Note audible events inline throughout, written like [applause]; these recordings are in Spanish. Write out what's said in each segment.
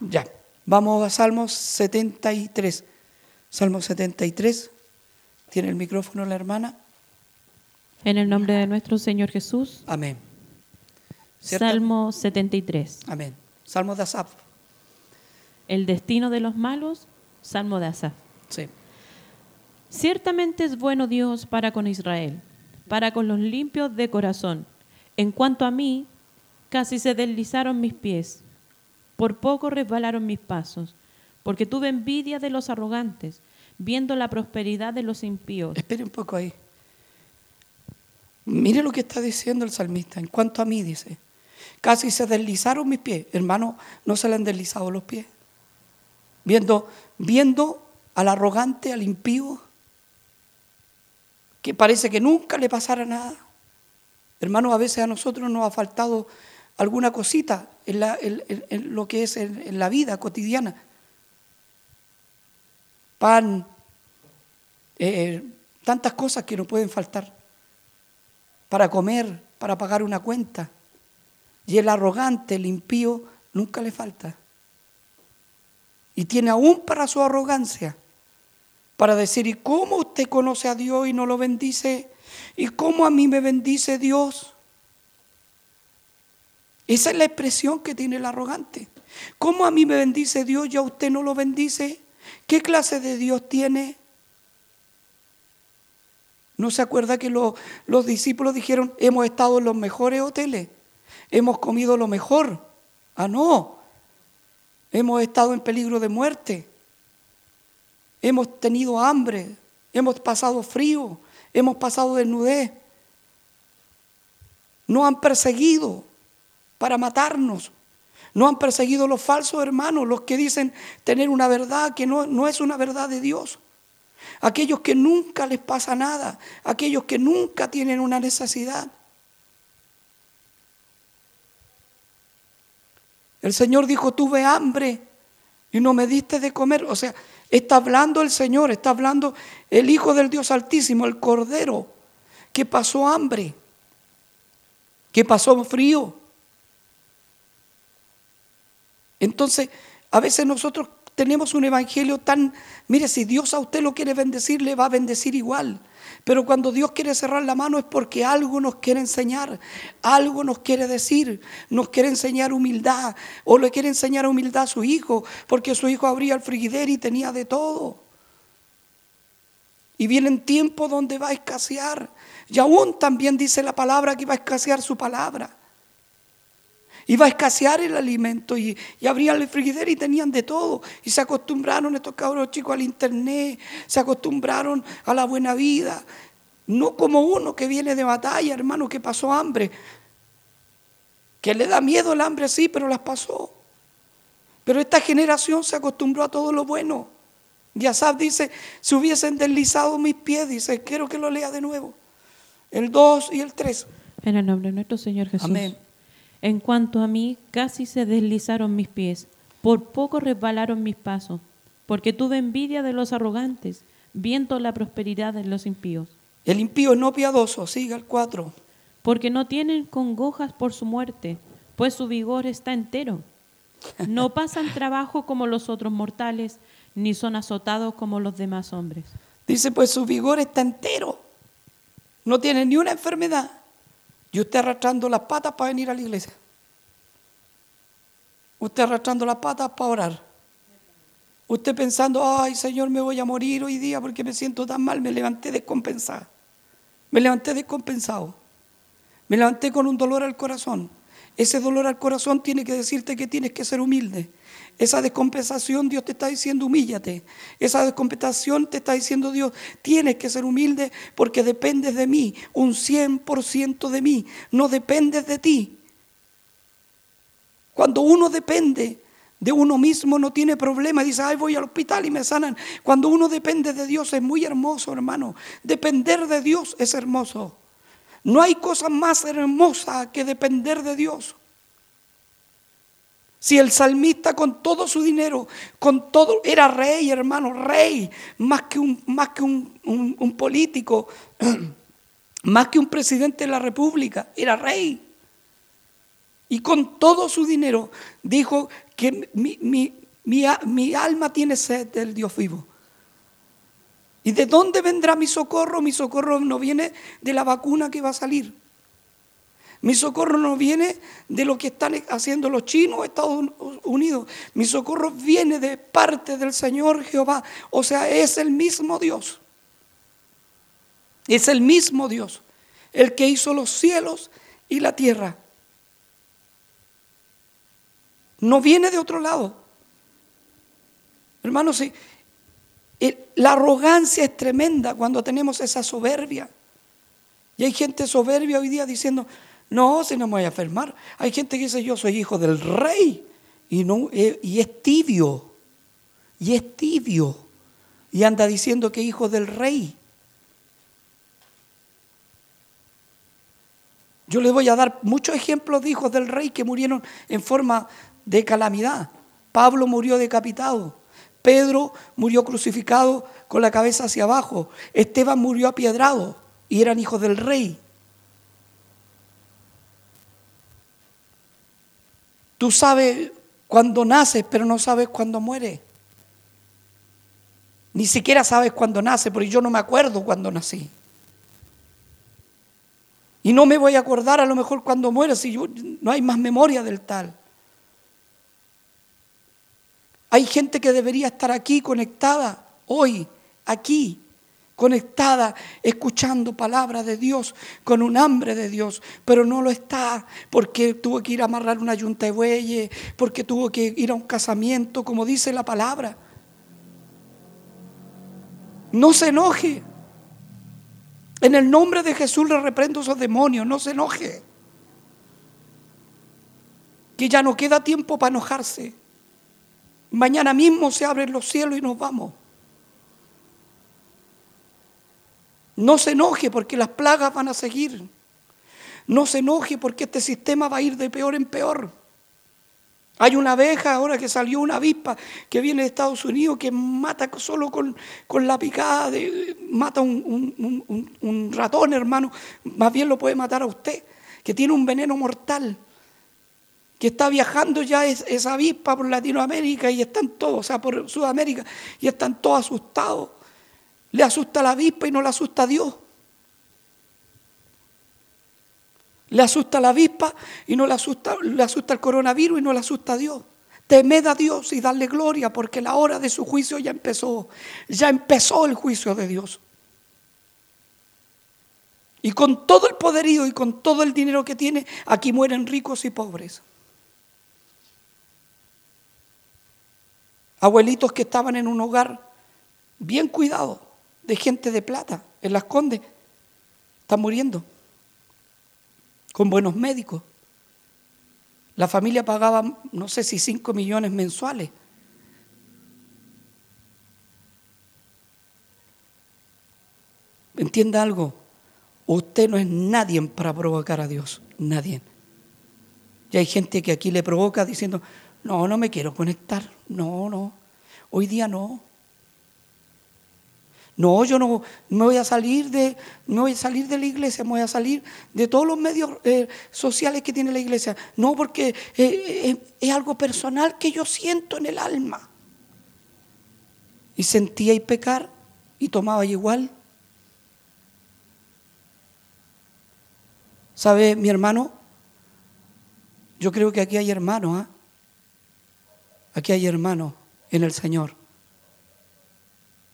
Ya, vamos a Salmos 73. Salmo 73. ¿Tiene el micrófono la hermana? En el nombre de nuestro Señor Jesús. Amén. ¿Cierto? Salmo 73. Amén. Salmo de Asaf. El destino de los malos. Salmo de Asaf. Sí. Ciertamente es bueno Dios para con Israel, para con los limpios de corazón. En cuanto a mí, casi se deslizaron mis pies, por poco resbalaron mis pasos, porque tuve envidia de los arrogantes, viendo la prosperidad de los impíos. Espere un poco ahí. Mire lo que está diciendo el salmista. En cuanto a mí, dice, casi se deslizaron mis pies. Hermano, no se le han deslizado los pies. Viendo, viendo al arrogante, al impío, que parece que nunca le pasara nada. Hermano, a veces a nosotros nos ha faltado alguna cosita en, la- en- lo que es en, en la vida cotidiana. Pan, eh, tantas cosas que no pueden faltar para comer, para pagar una cuenta. Y el arrogante, el impío, nunca le falta. Y tiene aún para su arrogancia, para decir, ¿y cómo usted conoce a Dios y no lo bendice? ¿Y cómo a mí me bendice Dios? Esa es la expresión que tiene el arrogante. ¿Cómo a mí me bendice Dios y a usted no lo bendice? ¿Qué clase de Dios tiene? ¿No se acuerda que lo- los discípulos dijeron, hemos estado en los mejores hoteles, hemos comido lo mejor? Ah, no, hemos estado en peligro de muerte, hemos tenido hambre, hemos pasado frío, hemos pasado desnudez, nos han perseguido para matarnos, nos han perseguido los falsos hermanos, los que dicen tener una verdad que no, no es una verdad de Dios aquellos que nunca les pasa nada, aquellos que nunca tienen una necesidad. El Señor dijo, tuve hambre y no me diste de comer. O sea, está hablando el Señor, está hablando el Hijo del Dios Altísimo, el Cordero, que pasó hambre, que pasó frío. Entonces, a veces nosotros tenemos un evangelio tan, mire, si Dios a usted lo quiere bendecir, le va a bendecir igual. Pero cuando Dios quiere cerrar la mano es porque algo nos quiere enseñar, algo nos quiere decir, nos quiere enseñar humildad o le quiere enseñar humildad a su hijo, porque su hijo abría el frigidero y tenía de todo. Y vienen tiempos donde va a escasear. Y aún también dice la palabra que va a escasear su palabra. Iba a escasear el alimento y, y abrían el frigidero y tenían de todo. Y se acostumbraron estos cabros chicos al internet, se acostumbraron a la buena vida. No como uno que viene de batalla, hermano, que pasó hambre. Que le da miedo el hambre, sí, pero las pasó. Pero esta generación se acostumbró a todo lo bueno. Y Asaf dice, si hubiesen deslizado mis pies, dice, quiero que lo lea de nuevo. El 2 y el 3. En el nombre de nuestro Señor Jesús. Amén. En cuanto a mí, casi se deslizaron mis pies, por poco resbalaron mis pasos, porque tuve envidia de los arrogantes, viendo la prosperidad de los impíos, El impío es no piadoso, siga el 4. porque no tienen congojas por su muerte, pues su vigor está entero. No [laughs] pasan trabajo como los otros mortales, ni son azotados como los demás hombres. Dice, pues su vigor está entero. No tiene ni una enfermedad. Y usted arrastrando las patas para venir a la iglesia. Usted arrastrando las patas para orar. Usted pensando, ay Señor, me voy a morir hoy día porque me siento tan mal. Me levanté descompensado. Me levanté descompensado. Me levanté con un dolor al corazón. Ese dolor al corazón tiene que decirte que tienes que ser humilde. Esa descompensación Dios te está diciendo humíllate. Esa descompensación te está diciendo Dios tienes que ser humilde porque dependes de mí, un 100% de mí, no dependes de ti. Cuando uno depende de uno mismo no tiene problema, dice, ay voy al hospital y me sanan. Cuando uno depende de Dios es muy hermoso, hermano. Depender de Dios es hermoso. No hay cosa más hermosa que depender de Dios. Si el salmista con todo su dinero, con todo, era rey, hermano, rey, más que un, más que un, un- político, [clears throat] más que un presidente de la república, era rey. Y con todo su dinero dijo que mi, mi, mi, mi alma tiene sed del Dios vivo. ¿Y de dónde vendrá mi socorro? Mi socorro no viene de la vacuna que va a salir. Mi socorro no viene de lo que están haciendo los chinos o Estados Unidos. Mi socorro viene de parte del Señor Jehová. O sea, es el mismo Dios. Es el mismo Dios. El que hizo los cielos y la tierra. No viene de otro lado. Hermanos, la arrogancia es tremenda cuando tenemos esa soberbia. Y hay gente soberbia hoy día diciendo, no, si no me voy a enfermar. Hay gente que dice, yo soy hijo del rey. Y, no, eh, y es tibio. Y es tibio. Y anda diciendo que hijo del rey. Yo les voy a dar muchos ejemplos de hijos del rey que murieron en forma de calamidad. Pablo murió decapitado. Pedro murió crucificado con la cabeza hacia abajo. Esteban murió apiedrado y eran hijos del rey. Tú sabes cuándo naces, pero no sabes cuándo mueres. Ni siquiera sabes cuándo nace, porque yo no me acuerdo cuándo nací. Y no me voy a acordar a lo mejor cuando muera, si yo, no hay más memoria del tal. Hay gente que debería estar aquí conectada hoy, aquí, conectada, escuchando palabras de Dios, con un hambre de Dios, pero no lo está porque tuvo que ir a amarrar una yunta de bueyes, porque tuvo que ir a un casamiento, como dice la palabra. No se enoje. En el nombre de Jesús le reprendo esos demonios, no se enoje. Que ya no queda tiempo para enojarse. Mañana mismo se abren los cielos y nos vamos. No se enoje porque las plagas van a seguir. No se enoje porque este sistema va a ir de peor en peor. Hay una abeja ahora que salió una avispa que viene de Estados Unidos que mata solo con, la picada, de, mata un, un, ratón, hermano. Más bien lo puede matar a usted, que tiene un veneno mortal, que está viajando ya esa avispa por Latinoamérica y están todos, o sea, por Sudamérica, y están todos asustados. Le asusta la avispa y no le asusta a Dios. Le asusta la avispa y no le asusta, le asusta el coronavirus y no le asusta a Dios. Temed a Dios y darle gloria porque la hora de su juicio ya empezó. Ya empezó el juicio de Dios. Y con todo el poderío y con todo el dinero que tiene, aquí mueren ricos y pobres. Abuelitos que estaban en un hogar bien cuidado de gente de plata en las Condes. Están muriendo. Con buenos médicos. La familia pagaba, no sé si 5 millones mensuales. Entienda algo. Usted no es nadie para provocar a Dios. Nadie. Y hay gente que aquí le provoca diciendo, no, no me quiero conectar. No, no. Hoy día no. No, yo no me voy a salir de, no voy a salir de la iglesia, me voy a salir de todos los medios eh, sociales que tiene la iglesia. No, porque eh, eh, es algo personal que yo siento en el alma. Y sentía y pecar y tomaba igual. ¿Sabe, mi hermano? Yo creo que aquí hay hermanos, ¿ah? Aquí hay hermanos en el Señor.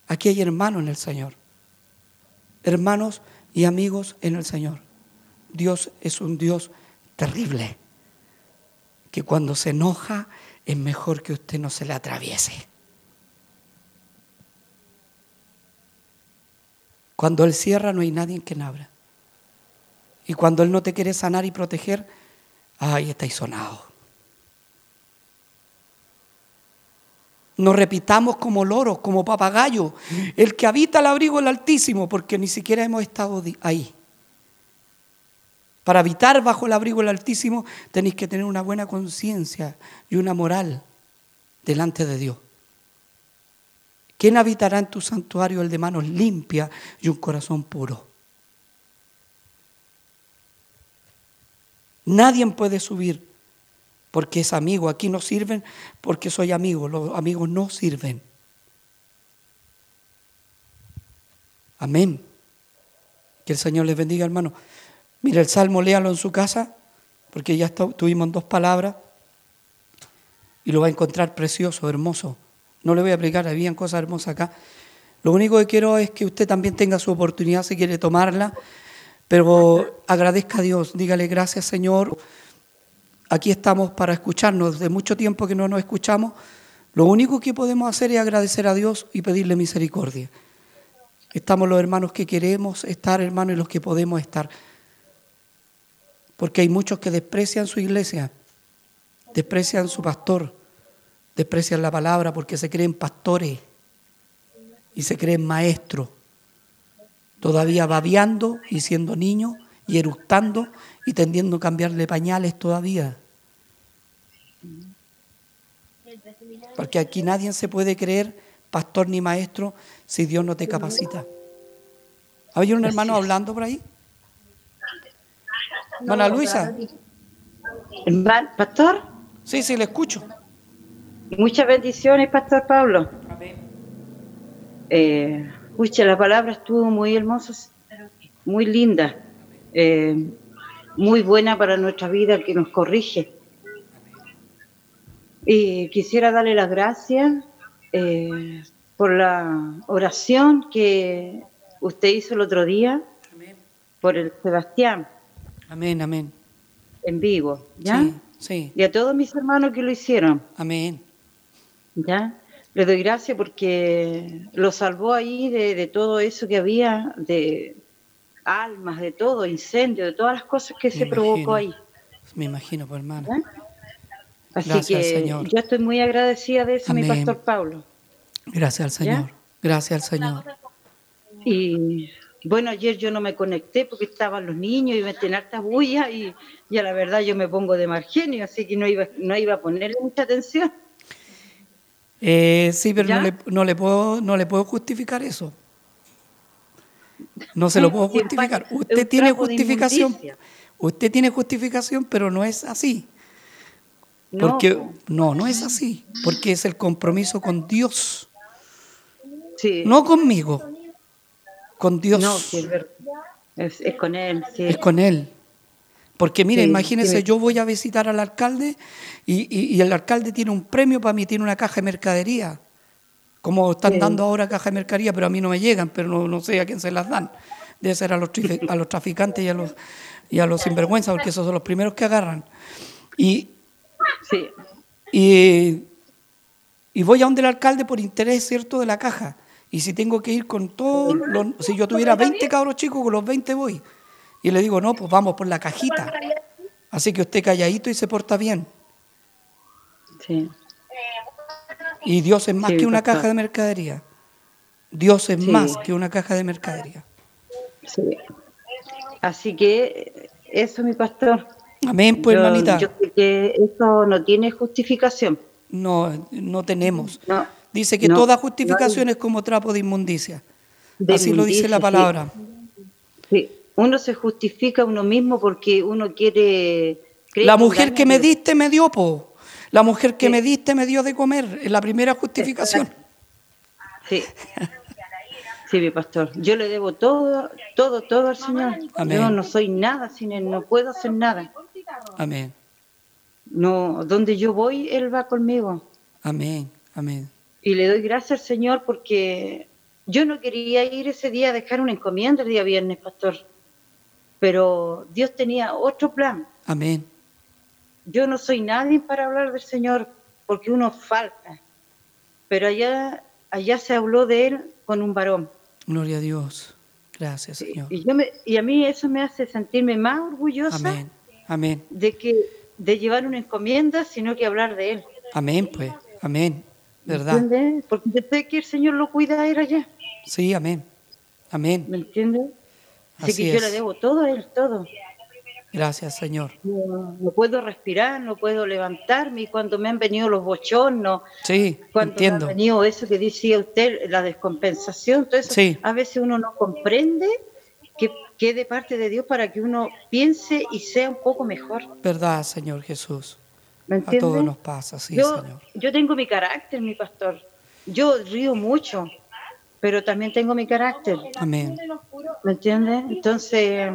Aquí hay hermanos en el Señor. Hermanos y amigos en el Señor. Dios es un Dios terrible, que cuando se enoja es mejor que usted no se le atraviese. Cuando Él cierra no hay nadie en quien abra. Y cuando Él no te quiere sanar y proteger, ay, estáis sonado. Nos repitamos como loros, como papagayos. El que habita el abrigo del Altísimo, porque ni siquiera hemos estado ahí. Para habitar bajo el abrigo del Altísimo tenéis que tener una buena conciencia y una moral delante de Dios. ¿Quién habitará en tu santuario el de manos limpias y un corazón puro? Nadie puede subir porque es amigo. Aquí no sirven porque soy amigo. Los amigos no sirven. Amén. Que el Señor les bendiga, hermano. Mira el salmo, léalo en su casa, porque ya tuvimos dos palabras y lo va a encontrar precioso, hermoso. No le voy a aplicar, habían cosas hermosas acá. Lo único que quiero es que usted también tenga su oportunidad si quiere tomarla, pero agradezca a Dios, dígale gracias Señor. Aquí estamos para escucharnos, de mucho tiempo que no nos escuchamos. Lo único que podemos hacer es agradecer a Dios y pedirle misericordia. Estamos los hermanos que queremos estar, hermanos, y los que podemos estar. Porque hay muchos que desprecian su iglesia, desprecian su pastor, desprecian la palabra porque se creen pastores y se creen maestros, todavía babeando y siendo niños y eructando y tendiendo a cambiarle pañales todavía. Porque aquí nadie se puede creer pastor ni maestro si Dios no te capacita. ¿Hay un hermano hablando por ahí? Hermana Luisa. ¿Pastor? Sí, sí, le escucho. Muchas bendiciones, Pastor Pablo. Eh, la palabra estuvo muy hermosa, muy linda, eh, muy buena para nuestra vida, que nos corrige. Y quisiera darle las gracias eh, por la oración que usted hizo el otro día por el Sebastián. Amén, amén. En vivo, ¿ya? Sí, sí. Y a todos mis hermanos que lo hicieron. Amén. ¿Ya? Le doy gracias porque lo salvó ahí de, todo eso que había, de almas, de todo, incendio, de todas las cosas que se provocó ahí. Me imagino, pues, hermano. Así que Señor. yo estoy muy agradecida de eso, mi pastor Pablo. Gracias al Señor. Gracias al Señor. Y bueno, ayer yo no me conecté porque estaban los niños y me tenían harta bulla y, y, a la verdad yo me pongo de margenio, así que no iba, no iba a ponerle mucha atención. Eh, sí, pero no le, no le, puedo, no le puedo justificar eso. No se lo puedo justificar. Usted tiene justificación. Usted tiene justificación, pero no es así. Porque no, no es así, porque es el compromiso con Dios. No conmigo, con Dios. No, es, es, con Él. Es con Él. Porque mire, imagínese, yo voy a visitar al alcalde y, el alcalde tiene un premio para mí, tiene una caja de mercadería. Como están dando ahora caja de mercadería, pero a mí no me llegan, pero no, sé a quién se las dan. Debe ser a los, a los traficantes y a los, y a los sinvergüenzas, porque esos son los primeros que agarran. Y, y, y voy a donde el alcalde por interés cierto de la caja. Y si tengo que ir con todos los, si yo tuviera 20 cabros chicos, con los 20 voy. Y le digo, no, pues vamos por la cajita. Así que usted calladito y se porta bien. Sí. Y Dios es más que una caja de mercadería. Dios es más que una caja de mercadería. Sí. Así que eso, mi pastor. Amén, pues hermanita. Yo sé que eso no tiene justificación. No, no tenemos. dice que toda justificación es como trapo de inmundicia. Así lo dice la palabra. Sí uno se justifica a uno mismo porque uno quiere... La mujer que me diste me dio, po. La mujer que me diste me dio de comer, es la primera justificación. Sí. Sí, mi pastor. Yo le debo todo, todo, todo al Señor. Yo no soy nada sin Él, no puedo hacer nada. Amén. No, donde yo voy, Él va conmigo. Amén, amén. Y le doy gracias al Señor porque yo no quería ir ese día a dejar una encomienda el día viernes, pastor pero Dios tenía otro plan. Amén. Yo no soy nadie para hablar del Señor porque uno falta, pero allá, allá se habló de Él con un varón. Gloria a Dios. Gracias, Señor. Y, yo y a mí eso me hace sentirme más orgullosa Amén. Amén. de que de llevar una encomienda, sino que hablar de Él. Amén, pues. Amén. ¿Verdad? Porque yo sé que el Señor lo cuida a Él allá. Sí, amén. Amén. ¿Me entiendes? Así, que yo le debo todo a él, todo. Gracias, Señor. No, puedo respirar, no puedo levantarme. Y cuando me han venido los bochornos, sí, cuando entiendo. me ha venido eso que decía usted, la descompensación, todo eso, a veces uno no comprende que, que de parte de Dios para que uno piense y sea un poco mejor. Verdad, Señor Jesús. ¿Me A todos nos pasa, sí, yo, Señor. yo tengo mi carácter, mi pastor. Yo río mucho, pero también tengo mi carácter. Amén. ¿Me entiendes? Entonces,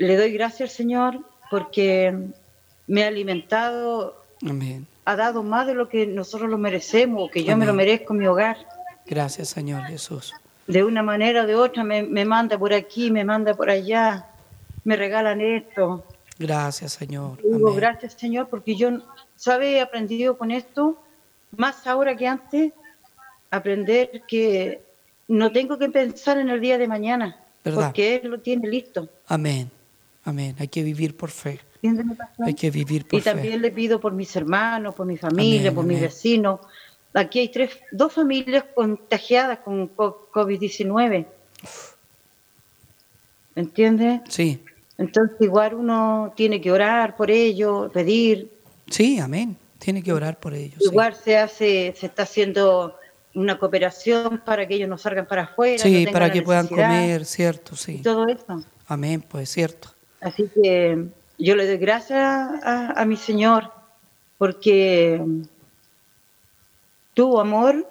le doy gracias al Señor porque me ha alimentado, Amén. ha dado más de lo que nosotros lo merecemos, o que yo me lo merezco en mi hogar. Gracias, Señor Jesús. De una manera o de otra me, me manda por aquí, me manda por allá, me regalan esto. Gracias, Señor. Digo, Amén. gracias Señor, porque yo, ¿sabe? He aprendido con esto, más ahora que antes, aprender que no tengo que pensar en el día de mañana, ¿Verdad? porque Él lo tiene listo. Amén. Amén. Hay que vivir por fe. Hay que vivir por Y también fe. le pido por mis hermanos, por mi familia, Amén, por mis vecinos. Aquí hay tres, dos familias contagiadas con co- COVID-19. ¿Entiendes? Sí. Entonces igual uno tiene que orar por ellos, pedir. Sí, amén. Tiene que orar por ellos. sí. Igual se hace, se está haciendo una cooperación para que ellos no salgan para afuera. Sí, para que puedan comer, cierto, Y sí. todo eso. Amén, pues cierto. Así que yo le doy gracias a, a mi Señor porque tuvo amor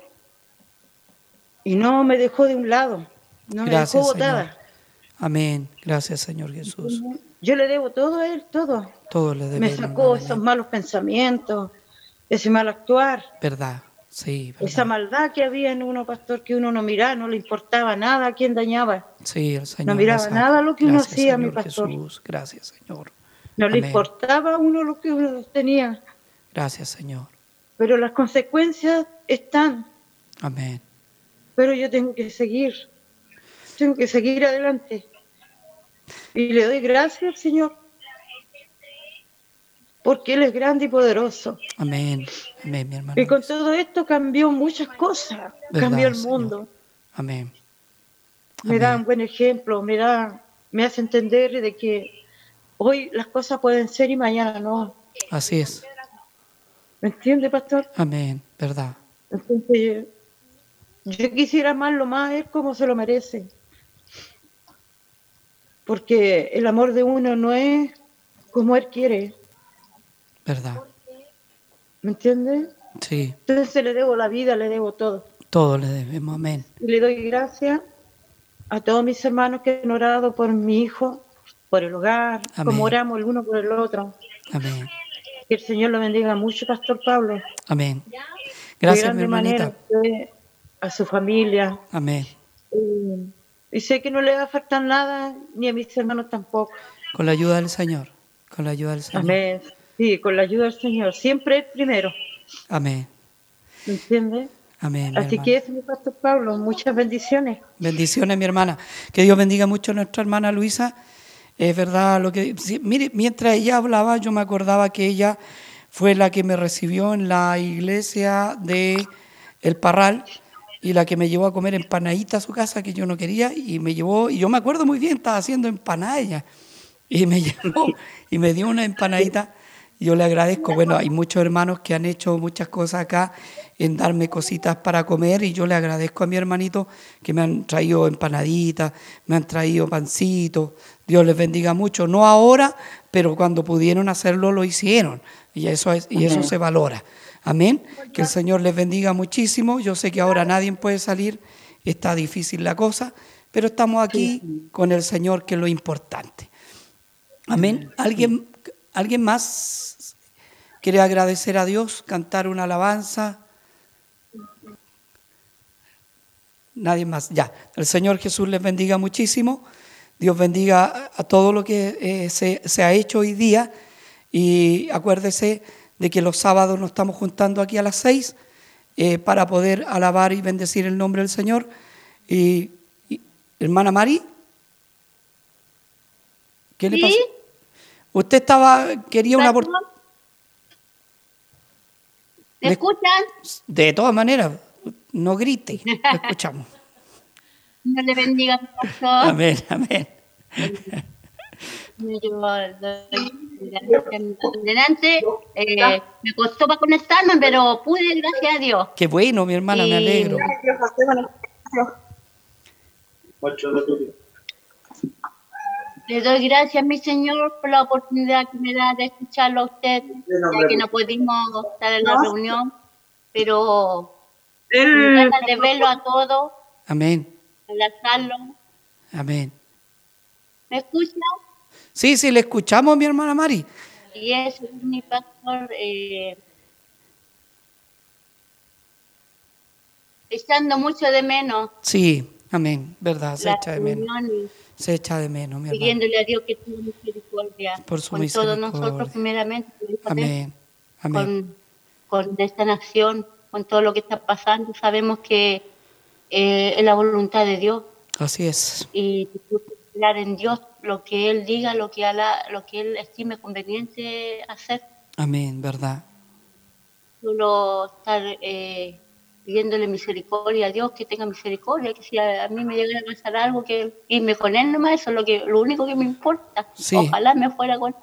y no me dejó de un lado, no me dejó Señor. botada. Amén. Gracias, Señor Jesús. Yo le debo todo a Él, todo. Todo le Me debemos. sacó esos malos pensamientos, ese mal actuar, Verdad, sí, esa maldad que había en uno, pastor, que uno no miraba, no le importaba nada a quien dañaba. Sí, el Señor. No miraba nada lo que uno Gracias, hacía, mi pastor. Jesús. Gracias, Señor. No le importaba a uno lo que uno tenía, Gracias, Señor. pero las consecuencias están. Amén. pero yo tengo que seguir, tengo que seguir adelante. Y le doy gracias al Señor, porque Él es grande y poderoso. Amén. Amén, mi hermano. Y con todo esto cambió muchas cosas, Verdad, cambió el Señor. mundo. Amén. Me da un buen ejemplo, me da, me hace entender de que hoy las cosas pueden ser y mañana no. Así es. ¿Me entiende, pastor? Amén. Verdad. Entonces, yo quisiera amarlo más a él como se lo merece. Porque el amor de uno no es como él quiere, Verdad. ¿me entiendes? Sí. Entonces le debo la vida, le debo todo. Todo le debemos. Amén. Y le doy gracias a todos mis hermanos que han orado por mi hijo, por el hogar, Amén. como oramos el uno por el otro. Amén. Que el Señor lo bendiga mucho, Pastor Pablo. Amén. Gracias, mi manera hermanita. a su familia. Amén. Y, y sé que no le va a faltar nada, ni a mis hermanos tampoco. Con la ayuda del Señor. Con la ayuda del Señor. Amén. Sí, con la ayuda del Señor. Siempre primero. Amén. ¿Me entiendes? Amén. Así hermana. que eso, mi Pastor Pablo. Muchas bendiciones. Bendiciones, mi hermana. Que Dios bendiga mucho a nuestra hermana Luisa. Es verdad lo que. sí, mire, mientras ella hablaba, yo me acordaba que ella fue la que me recibió en la iglesia de El Parral y la que me llevó a comer empanadita a su casa que yo no quería y me llevó, y yo me acuerdo muy bien, estaba haciendo empanada ella y me [laughs] llevó y me dio una empanadita. Yo le agradezco. Bueno, hay muchos hermanos que han hecho muchas cosas acá en darme cositas para comer y yo le agradezco a mi hermanito que me han traído empanaditas, me han traído pancitos. Dios les bendiga mucho. No ahora, pero cuando pudieron hacerlo lo hicieron y eso es y eso se valora. Amén. Que el Señor les bendiga muchísimo. Yo sé que ahora nadie puede salir, está difícil la cosa, pero estamos aquí con el Señor que es lo importante. Amén. ¿Alguien, ¿Alguien más quiere agradecer a Dios, cantar una alabanza? Nadie más. Ya. El Señor Jesús les bendiga muchísimo. Dios bendiga a- todo lo que eh, se, se ha hecho hoy día. Y acuérdese de que los sábados nos estamos juntando aquí a las seis eh, para poder alabar y bendecir el nombre del Señor. Y, y- hermana Mari, ¿qué le Sí. pasó? Usted estaba, quería una oportunidad. ¿Me escuchan? De todas maneras, no grite, lo [laughs] escuchamos. Dios le bendiga, pastor. Amén, amén. Yo gracias. Eh, me costó para conectarme, pero pude, gracias a Dios. Qué bueno, mi hermana, me alegro. Le doy gracias, mi Señor, por la oportunidad que me da de escucharlo a usted, ya que no pudimos estar en la reunión, pero ganas de verlo a todos, Amén. abrazarlo. Amén. ¿Me escucha? Sí, sí, le escuchamos, mi hermana Mari. Y es mi pastor, eh, echando mucho de menos Sí, amén. Verdad, se la echa de menos. y Se echa de menos, mi hermano. pidiéndole a Dios que tenga misericordia Por su con todos misericordia. nosotros primeramente, Amén. Amén. con, con esta nación, con todo lo que está pasando. Sabemos que eh, es la voluntad de Dios Así es. y esperar en Dios lo que Él diga, lo que, Alá- lo que Él estime conveniente hacer. Amén, verdad. Solo estar eh, pidiéndole misericordia a Dios, que tenga misericordia, que si a, mí me llegara a pasar algo, que irme con Él nomás, eso es lo, que, lo único que me importa. Sí. Ojalá me fuera con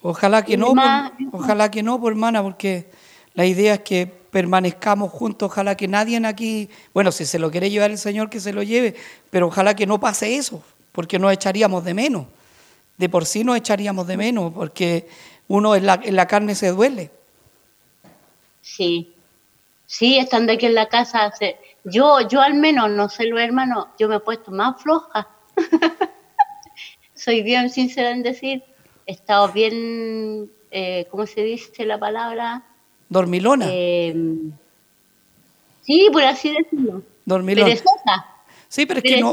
Ojalá que Y no, más- por- ojalá que no, por hermana, porque la idea es que permanezcamos juntos. Ojalá que nadie aquí, bueno, si se lo quiere llevar el Señor, que se lo lleve, pero ojalá que no pase eso, porque nos echaríamos de menos. De por sí nos echaríamos de menos, porque uno en la, en la carne se duele. Sí, sí, estando aquí en la casa, se- yo, yo al menos, no sé los hermanos, yo me he puesto más floja. [laughs] Soy bien sincera en decir, he estado bien, eh, ¿cómo se dice la palabra? Dormilona, Eh, sí, por así decirlo. dormilona. Perezosa, Sí, pero es que no.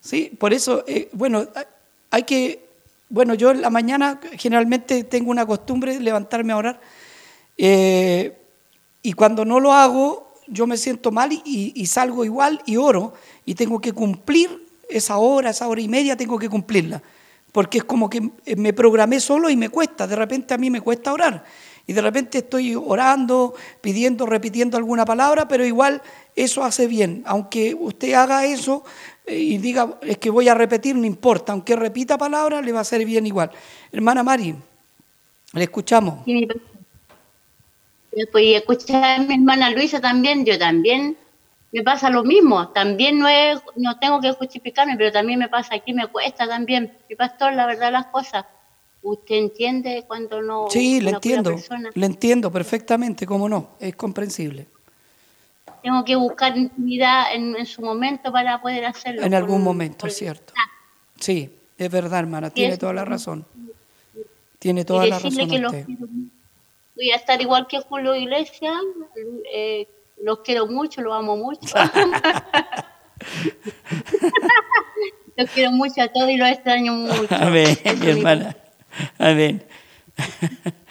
Sí, por eso, eh, bueno, hay que, bueno, yo en la mañana generalmente tengo una costumbre de levantarme a orar eh, y cuando no lo hago yo me siento mal y, salgo igual y oro y tengo que cumplir esa hora, esa hora y media tengo que cumplirla, porque es como que me programé solo y me cuesta, de repente a mí me cuesta orar y de repente estoy orando, pidiendo, repitiendo alguna palabra, pero igual eso hace bien, aunque usted haga eso eh, y diga, es que voy a repetir, no importa, aunque repita palabras, le va a hacer bien igual. Hermana Mari, le escuchamos. Y escuchar a mi hermana Luisa también, yo también me pasa lo mismo. También no, es, no tengo que justificarme, pero también me pasa aquí, me cuesta también. Mi pastor, la verdad, las cosas. ¿Usted entiende cuando no. Sí, le entiendo, persona- le entiendo perfectamente, cómo no, es comprensible. Tengo que buscar intimidad en, en su momento para poder hacerlo. En algún momento, es cierto. Sí, es verdad, hermana, tiene toda la razón. Tiene toda y la razón que usted. Voy a estar igual que Julio Iglesias, eh, los quiero mucho, los amo mucho. [laughs] los quiero mucho a todos y los extraño mucho. Amén, mi hermana. Amén.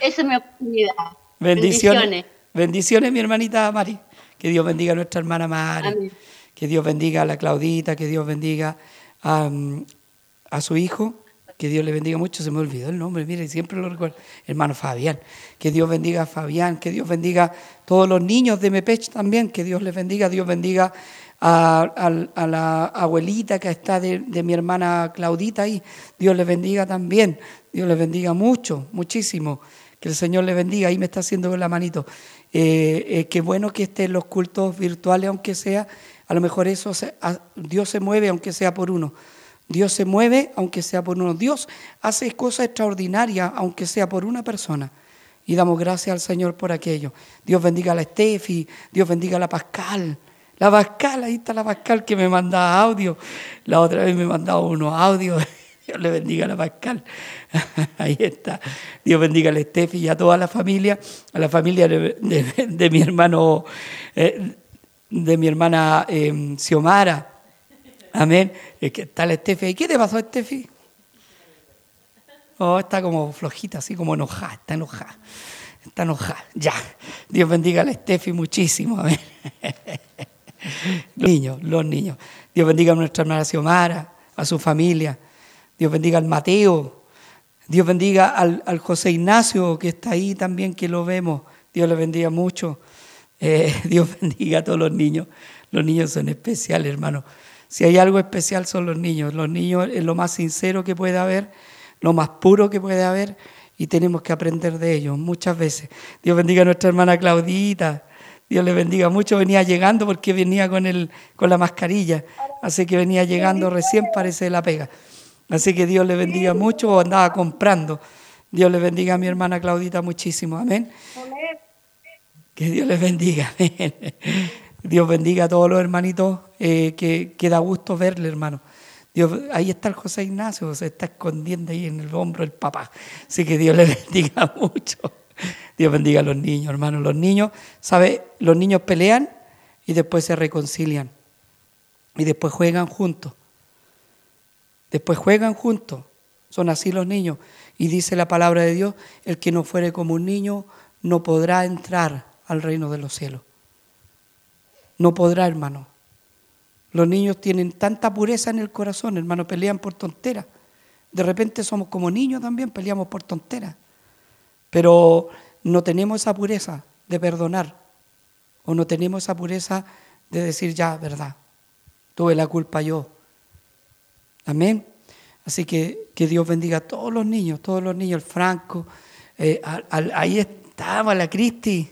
Esa es mi oportunidad. Bendiciones. Bendiciones, mi hermanita Mari. Que Dios bendiga a nuestra hermana Mari. Amén. Que Dios bendiga a la Claudita, que Dios bendiga a, a su hijo. Que Dios le bendiga mucho. Se me olvidó el nombre, mire, siempre lo recuerdo. Hermano Fabián. Que Dios bendiga a Fabián. Que Dios bendiga a todos los niños de Mepech también. Que Dios les bendiga. Dios bendiga a, la abuelita que está de, de mi hermana Claudita ahí. Dios les bendiga también. Dios les bendiga mucho, muchísimo. Que el Señor les bendiga. Ahí me está haciendo con la manito. Eh, eh, qué bueno que estén los cultos virtuales, aunque sea. A lo mejor eso, se- a- Dios se mueve, aunque sea por uno. Dios se mueve, aunque sea por uno. Dios hace cosas extraordinarias, aunque sea por una persona. Y damos gracias al Señor por aquello. Dios bendiga a la Steffi, Dios bendiga a la Pascal. La Pascal, ahí está la Pascal que me manda audio. La otra vez me mandaba unos audios. [laughs] Dios le bendiga a la Pascal. [laughs] Ahí está. Dios bendiga a la Steffi y a toda la familia, a la familia de mi hermano, eh, de mi hermana eh, Xiomara. Amén. Está la Steffi. ¿Y qué te pasó, Steffi? Oh, está como flojita, así como enojada, está enojada. Está enojada. Ya. Dios bendiga a la Steffi muchísimo. Amén. Los [laughs] niños, los niños. Dios bendiga a nuestra hermana Xiomara, a su familia. Dios bendiga al Mateo. Dios bendiga al, al José Ignacio que está ahí también, que lo vemos. Dios le bendiga mucho. Eh, [laughs] Dios bendiga a todos los niños. Los niños son especiales, hermano. Si hay algo especial son los niños. Los niños es lo más sincero que puede haber, lo más puro que puede haber y tenemos que aprender de ellos muchas veces. Dios bendiga a nuestra hermana Claudita. Dios le bendiga mucho. Venía llegando porque venía con, el, con la mascarilla. Así que venía llegando recién, parece la pega. Así que Dios le bendiga mucho o andaba comprando. Dios le bendiga a mi hermana Claudita muchísimo. Amén. Que Dios les bendiga. Dios bendiga a todos los hermanitos eh, que, que da gusto verle, hermano. Ahí está el José Ignacio, se está escondiendo ahí en el hombro el papá. Así que Dios le [laughs] bendiga mucho. Dios bendiga a los niños, hermano. Los niños, ¿sabe? Los niños pelean y después se reconcilian. Y después juegan juntos. Después juegan juntos. Son así los niños. Y dice la palabra de Dios, el que no fuere como un niño no podrá entrar al reino de los cielos. No podrá, hermano. Los niños tienen tanta pureza en el corazón, hermano, pelean por tonteras. De repente somos como niños también, peleamos por tonteras. Pero no tenemos esa pureza de perdonar. O no tenemos esa pureza de decir ya, verdad, tuve la culpa yo. Amén. Así que que Dios bendiga a todos los niños, todos los niños, el Franco. Eh, ahí estaba la Cristi,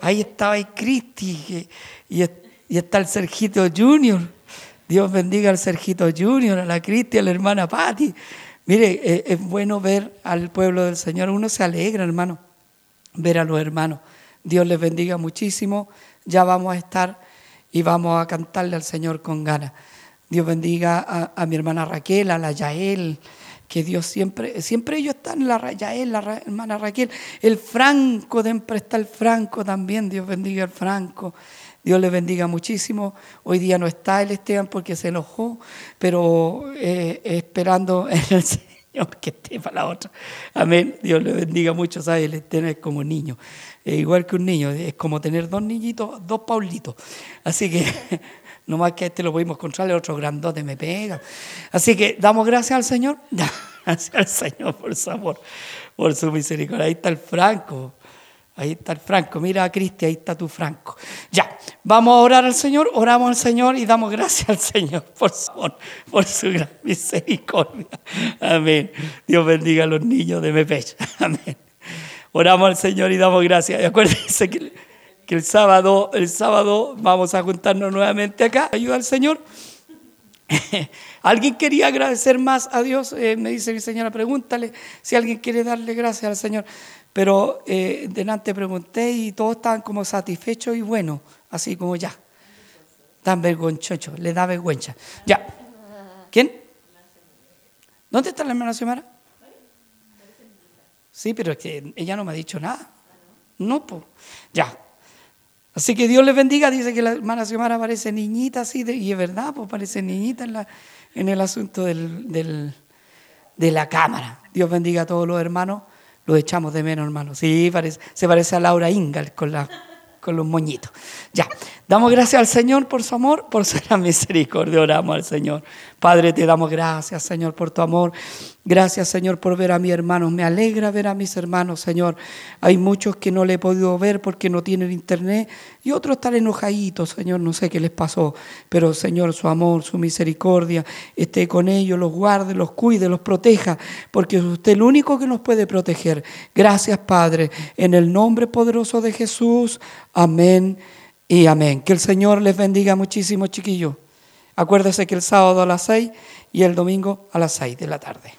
ahí estaba ahí Cristi, y, y, está el Sergito Junior. Dios bendiga al Sergito Junior, a la Cristi, a la hermana Patti. Mire, eh, es bueno ver al pueblo del Señor. Uno se alegra, hermano, ver a los hermanos. Dios les bendiga muchísimo. Ya vamos a estar y vamos a cantarle al Señor con ganas. Dios bendiga a, mi hermana Raquel, a la Yael, que Dios siempre, siempre ellos están, la Yael, la hermana Raquel, el Franco, de está el Franco también, Dios bendiga al Franco. Dios le bendiga muchísimo. Hoy día no está el Esteban porque se enojó, pero eh, esperando [laughs] en el Señor que esté para la otra. Amén. Dios le bendiga mucho. ¿sabes? El Esteban es como un niño, igual que un niño, es como tener dos niñitos, dos Paulitos. Así que [laughs] no más que a este lo pudimos encontrarle, otro grandote me pega. Así que damos gracias al Señor. [laughs] Gracias al Señor por su amor, por su misericordia. Ahí está el Franco. Ahí está el Franco. Mira a Cristi, ahí está tu Franco. Ya, vamos a orar al Señor. Oramos al Señor y damos gracias al Señor por su por gran misericordia. Amén. Dios bendiga a los niños de Mepecha. Amén. Oramos al Señor y damos gracias. Y acuérdense que que el sábado, el sábado vamos a juntarnos nuevamente acá. Ayuda al Señor. [laughs] ¿Alguien quería agradecer más a Dios? Eh, me dice mi señora, pregúntale si alguien quiere darle gracias al Señor. Pero eh, delante pregunté y todos estaban como satisfechos y buenos, así como ya. Tan vergonchoso, le da vergüenza. Ya. ¿Quién? ¿Dónde está la hermana Xiomara? Sí, pero es que ella no me ha dicho nada. No, pues. Ya. Así que Dios les bendiga. Dice que la hermana Xiomara parece niñita así, y es verdad, pues parece niñita en, la, en el asunto del, de la cámara. Dios bendiga a todos los hermanos. Los echamos de menos, hermanos. Sí, se parece a Laura Ingal con, la, con los moñitos. Ya, damos gracias al Señor por su amor, por su [laughs] misericordia. Oramos al Señor. Padre, te damos gracias, Señor, por tu amor. Gracias, Señor, por ver a mi hermano. Me alegra ver a mis hermanos, Señor. Hay muchos que no le he podido ver porque no tienen internet y otros están enojaditos, Señor. No sé qué les pasó, pero, Señor, su amor, su misericordia esté con ellos, los guarde, los cuide, los proteja, porque es usted el único que nos puede proteger. Gracias, Padre, en el nombre poderoso de Jesús. Amén y amén. Que el Señor les bendiga muchísimo, chiquillos. Acuérdese que el sábado a las seis y el domingo a las seis de la tarde.